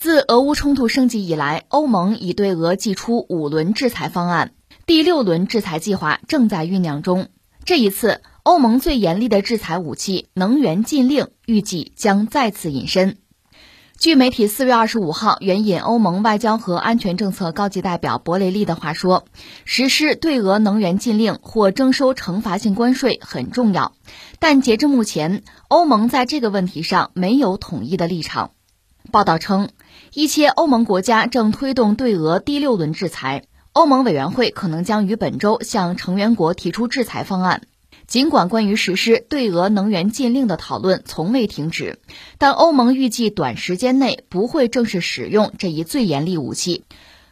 自俄乌冲突升级以来，欧盟已对俄寄出五轮制裁方案，第六轮制裁计划正在酝酿中。这一次，欧盟最严厉的制裁武器——能源禁令，预计将再次引申。据媒体四月二十五号援引欧盟外交和安全政策高级代表博雷利的话说，实施对俄能源禁令或征收惩罚性关税很重要，但截至目前，欧盟在这个问题上没有统一的立场。报道称。一些欧盟国家正推动对俄第六轮制裁，欧盟委员会可能将于本周向成员国提出制裁方案。尽管关于实施对俄能源禁令的讨论从未停止，但欧盟预计短时间内不会正式使用这一最严厉武器。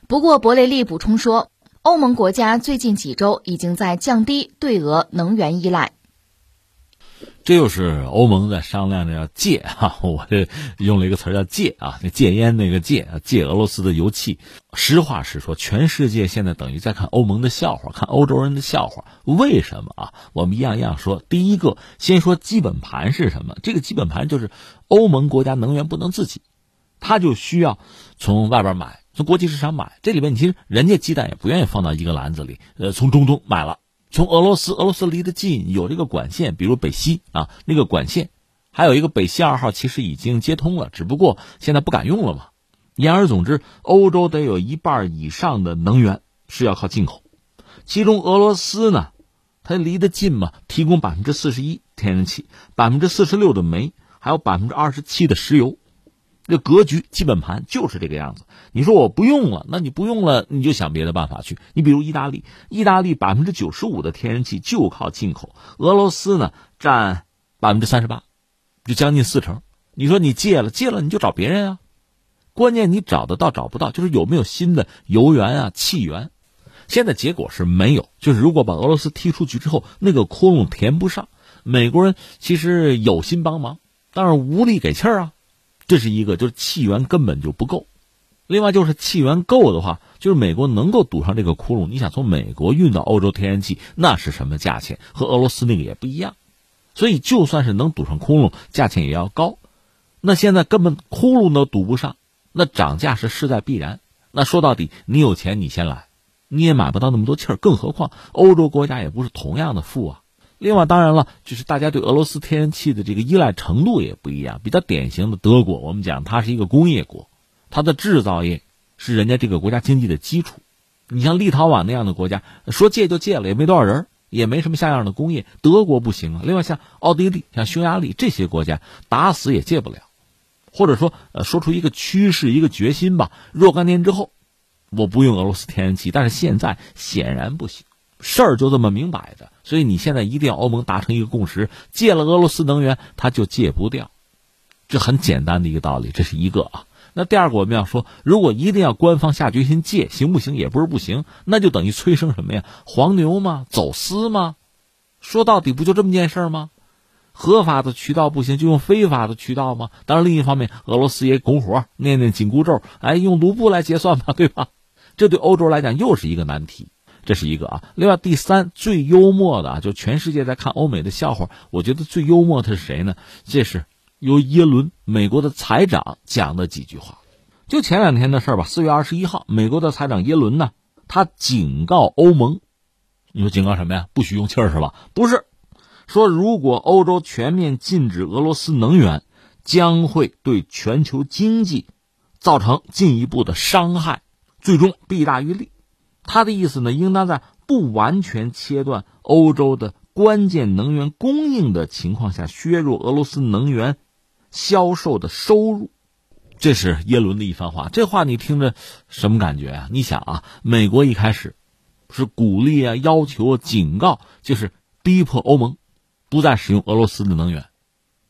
不过，博雷利补充说，欧盟国家最近几周已经在降低对俄能源依赖。这又是欧盟在商量着要戒哈，我这用了一个词叫戒啊，那戒烟那个戒，戒俄罗斯的油气。实话实说，全世界现在等于在看欧盟的笑话，看欧洲人的笑话。为什么啊？我们一样一样说。第一个，先说基本盘是什么？这个基本盘就是欧盟国家能源不能自己，他就需要从外边买，从国际市场买。这里边其实人家鸡蛋也不愿意放到一个篮子里，呃，从中东买了。从俄罗斯，俄罗斯离得近，有这个管线，比如北溪啊，那个管线，还有一个北溪二号，其实已经接通了，只不过现在不敢用了嘛。言而总之，欧洲得有一半以上的能源是要靠进口，其中俄罗斯呢，它离得近嘛，提供百分之四十一天然气，百分之四十六的煤，还有百分之二十七的石油。这格局基本盘就是这个样子。你说我不用了，那你不用了，你就想别的办法去。你比如意大利，意大利百分之九十五的天然气就靠进口，俄罗斯呢占百分之三十八，就将近四成。你说你戒了，戒了你就找别人啊。关键你找得到找不到，就是有没有新的油源啊、气源。现在结果是没有，就是如果把俄罗斯踢出局之后，那个窟窿填不上。美国人其实有心帮忙，但是无力给气儿啊。这是一个，就是气源根本就不够。另外，就是气源够的话，就是美国能够堵上这个窟窿。你想从美国运到欧洲天然气，那是什么价钱？和俄罗斯那个也不一样。所以，就算是能堵上窟窿，价钱也要高。那现在根本窟窿都堵不上，那涨价是势在必然。那说到底，你有钱你先来，你也买不到那么多气儿。更何况欧洲国家也不是同样的富啊。另外，当然了，就是大家对俄罗斯天然气的这个依赖程度也不一样。比较典型的德国，我们讲它是一个工业国，它的制造业是人家这个国家经济的基础。你像立陶宛那样的国家，说戒就戒了，也没多少人，也没什么像样的工业。德国不行啊。另外，像奥地利、像匈牙利这些国家，打死也戒不了，或者说，呃，说出一个趋势、一个决心吧。若干年之后，我不用俄罗斯天然气，但是现在显然不行。事儿就这么明摆着，所以你现在一定要欧盟达成一个共识，戒了俄罗斯能源，它就戒不掉，这很简单的一个道理，这是一个啊。那第二个我们要说，如果一定要官方下决心戒，行不行？也不是不行，那就等于催生什么呀？黄牛吗？走私吗？说到底不就这么件事吗？合法的渠道不行，就用非法的渠道吗？当然，另一方面，俄罗斯也拱火，念念紧箍咒，哎，用卢布来结算吧，对吧？这对欧洲来讲又是一个难题。这是一个啊，另外第三最幽默的啊，就全世界在看欧美的笑话，我觉得最幽默的是谁呢？这是由耶伦美国的财长讲的几句话，就前两天的事吧。四月二十一号，美国的财长耶伦呢，他警告欧盟，你说警告什么呀？不许用气儿是吧？不是，说如果欧洲全面禁止俄罗斯能源，将会对全球经济造成进一步的伤害，最终弊大于利。他的意思呢，应当在不完全切断欧洲的关键能源供应的情况下，削弱俄罗斯能源销售的收入。这是耶伦的一番话。这话你听着什么感觉啊？你想啊，美国一开始是鼓励啊、要求、警告，就是逼迫欧盟不再使用俄罗斯的能源。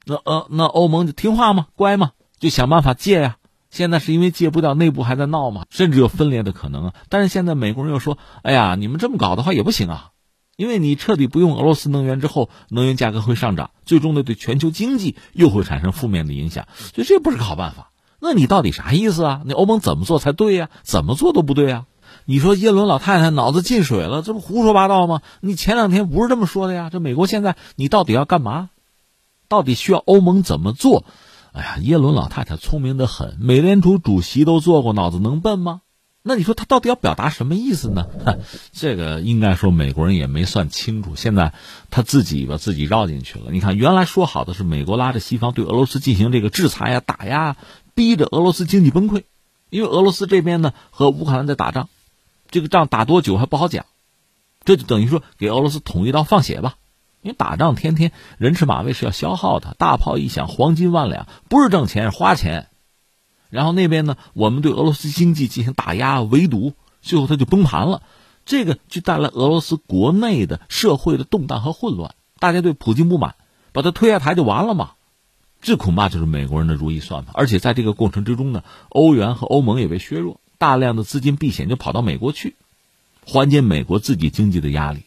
那呃，那欧盟就听话吗？乖吗？就想办法戒呀。现在是因为戒不掉，内部还在闹嘛，甚至有分裂的可能啊。但是现在美国人又说：“哎呀，你们这么搞的话也不行啊，因为你彻底不用俄罗斯能源之后，能源价格会上涨，最终呢对全球经济又会产生负面的影响，所以这不是个好办法。那你到底啥意思啊？你欧盟怎么做才对呀？怎么做都不对啊！你说耶伦老太太脑子进水了，这不胡说八道吗？你前两天不是这么说的呀？这美国现在你到底要干嘛？到底需要欧盟怎么做？”哎呀，耶伦老太太聪明的很，美联储主席都做过，脑子能笨吗？那你说他到底要表达什么意思呢？这个应该说美国人也没算清楚。现在他自己把自己绕进去了。你看，原来说好的是美国拉着西方对俄罗斯进行这个制裁呀、打压，逼着俄罗斯经济崩溃。因为俄罗斯这边呢和乌克兰在打仗，这个仗打多久还不好讲。这就等于说给俄罗斯捅一刀放血吧。因为打仗天天人吃马喂是要消耗的，大炮一响，黄金万两，不是挣钱是花钱。然后那边呢，我们对俄罗斯经济进行打压围堵，最后它就崩盘了，这个就带来俄罗斯国内的社会的动荡和混乱，大家对普京不满，把他推下台就完了嘛？这恐怕就是美国人的如意算盘。而且在这个过程之中呢，欧元和欧盟也被削弱，大量的资金避险就跑到美国去，缓解美国自己经济的压力。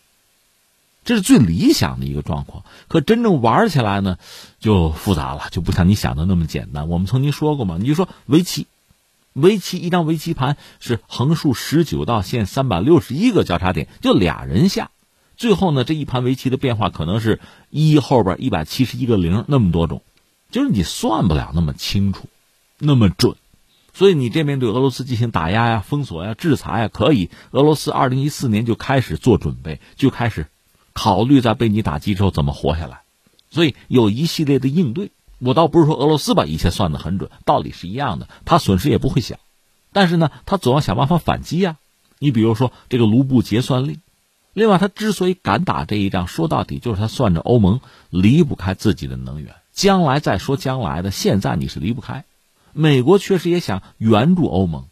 这是最理想的一个状况，可真正玩起来呢，就复杂了，就不像你想的那么简单。我们曾经说过嘛，你就说围棋，围棋一张围棋盘是横竖十九道线，三百六十一个交叉点，就俩人下，最后呢，这一盘围棋的变化可能是一后边一百七十一个零，那么多种，就是你算不了那么清楚，那么准。所以你这边对俄罗斯进行打压呀、封锁呀、制裁呀，可以。俄罗斯二零一四年就开始做准备，就开始。考虑在被你打击之后怎么活下来，所以有一系列的应对。我倒不是说俄罗斯把一切算得很准，道理是一样的，他损失也不会小，但是呢，他总要想办法反击呀。你比如说这个卢布结算令，另外他之所以敢打这一仗，说到底就是他算着欧盟离不开自己的能源，将来再说将来的，现在你是离不开。美国确实也想援助欧盟，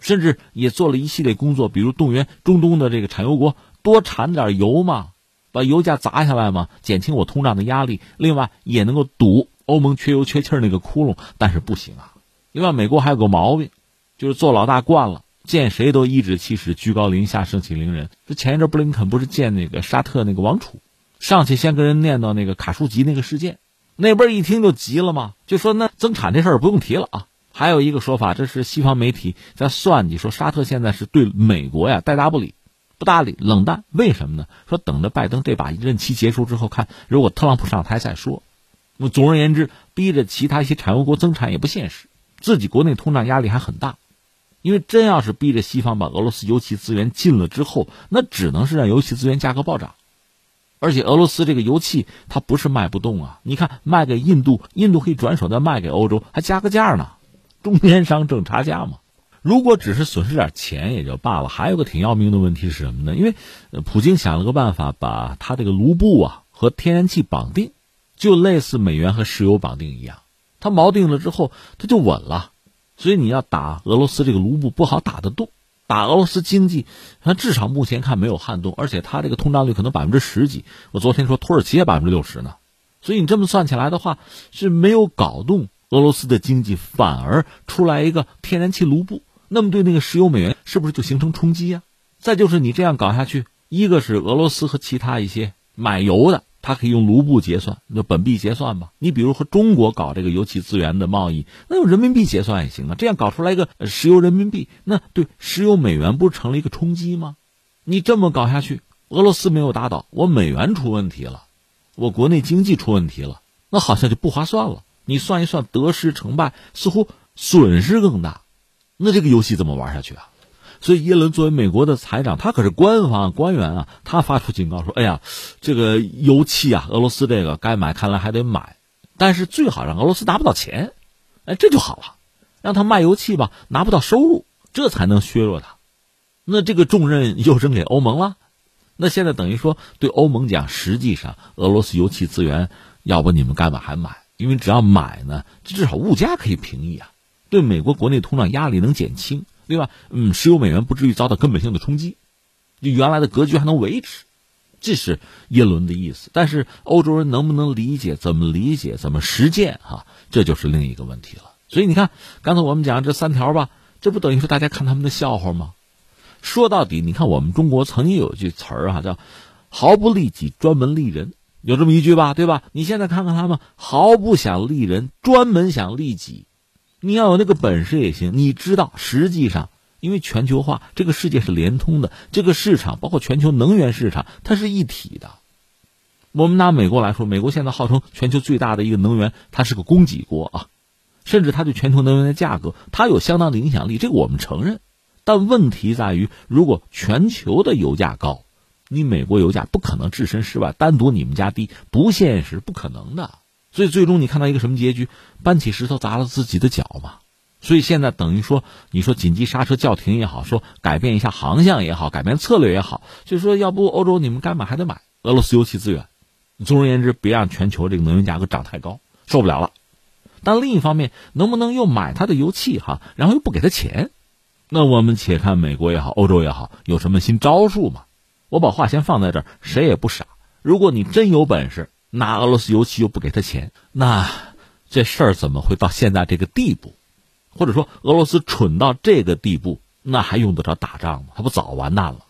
甚至也做了一系列工作，比如动员中东的这个产油国多产点油嘛。把油价砸下来嘛，减轻我通胀的压力。另外也能够堵欧盟缺油缺气那个窟窿，但是不行啊。另外美国还有个毛病，就是做老大惯了，见谁都颐指气使、居高临下、盛气凌人。这前一阵布林肯不是见那个沙特那个王储，上去先跟人念叨那个卡舒吉那个事件，那边一听就急了嘛，就说那增产这事儿不用提了啊。还有一个说法，这是西方媒体在算计，说沙特现在是对美国呀带大不理。不搭理，冷淡，为什么呢？说等着拜登这把任期结束之后，看如果特朗普上台再说。那总而言之，逼着其他一些产油国增产也不现实，自己国内通胀压力还很大。因为真要是逼着西方把俄罗斯油气资源禁了之后，那只能是让油气资源价格暴涨。而且俄罗斯这个油气它不是卖不动啊，你看卖给印度，印度可以转手再卖给欧洲，还加个价呢，中间商挣差价嘛。如果只是损失点钱也就罢了，还有个挺要命的问题是什么呢？因为，普京想了个办法，把他这个卢布啊和天然气绑定，就类似美元和石油绑定一样。他锚定了之后，他就稳了。所以你要打俄罗斯这个卢布不好打得动，打俄罗斯经济，他至少目前看没有撼动，而且他这个通胀率可能百分之十几。我昨天说土耳其也百分之六十呢，所以你这么算起来的话，是没有搞动俄罗斯的经济，反而出来一个天然气卢布。那么对那个石油美元是不是就形成冲击啊？再就是你这样搞下去，一个是俄罗斯和其他一些买油的，它可以用卢布结算，就本币结算吧。你比如和中国搞这个油气资源的贸易，那用人民币结算也行啊。这样搞出来一个石油人民币，那对石油美元不是成了一个冲击吗？你这么搞下去，俄罗斯没有打倒，我美元出问题了，我国内经济出问题了，那好像就不划算了。你算一算得失成败，似乎损失更大。那这个游戏怎么玩下去啊？所以耶伦作为美国的财长，他可是官方官员啊，他发出警告说：“哎呀，这个油气啊，俄罗斯这个该买，看来还得买，但是最好让俄罗斯拿不到钱，哎，这就好了，让他卖油气吧，拿不到收入，这才能削弱他。那这个重任又扔给欧盟了。那现在等于说对欧盟讲，实际上俄罗斯油气资源，要不你们该买还买，因为只要买呢，至少物价可以平抑啊。”对美国国内通胀压力能减轻，对吧，嗯，石油美元不至于遭到根本性的冲击，就原来的格局还能维持，这是耶伦的意思。但是欧洲人能不能理解？怎么理解？怎么实践？哈，这就是另一个问题了。所以你看，刚才我们讲这三条吧，这不等于说大家看他们的笑话吗？说到底，你看我们中国曾经有一句词儿啊，叫“毫不利己，专门利人”，有这么一句吧，对吧？你现在看看他们，毫不想利人，专门想利己。你要有那个本事也行。你知道，实际上，因为全球化，这个世界是连通的，这个市场包括全球能源市场，它是一体的。我们拿美国来说，美国现在号称全球最大的一个能源，它是个供给国啊。甚至它对全球能源的价格，它有相当的影响力，这个我们承认。但问题在于，如果全球的油价高，你美国油价不可能置身事外，单独你们家低不现实，不可能的。所以最终你看到一个什么结局？搬起石头砸了自己的脚嘛。所以现在等于说，你说紧急刹车叫停也好，说改变一下航向也好，改变策略也好，就是说要不欧洲你们该买还得买俄罗斯油气资源。总而言之，别让全球这个能源价格涨太高，受不了了。但另一方面，能不能又买它的油气哈，然后又不给他钱？那我们且看美国也好，欧洲也好，有什么新招数嘛？我把话先放在这儿，谁也不傻。如果你真有本事拿俄罗斯油气又不给他钱，那这事儿怎么会到现在这个地步？或者说俄罗斯蠢到这个地步，那还用得着打仗吗？他不早完蛋了？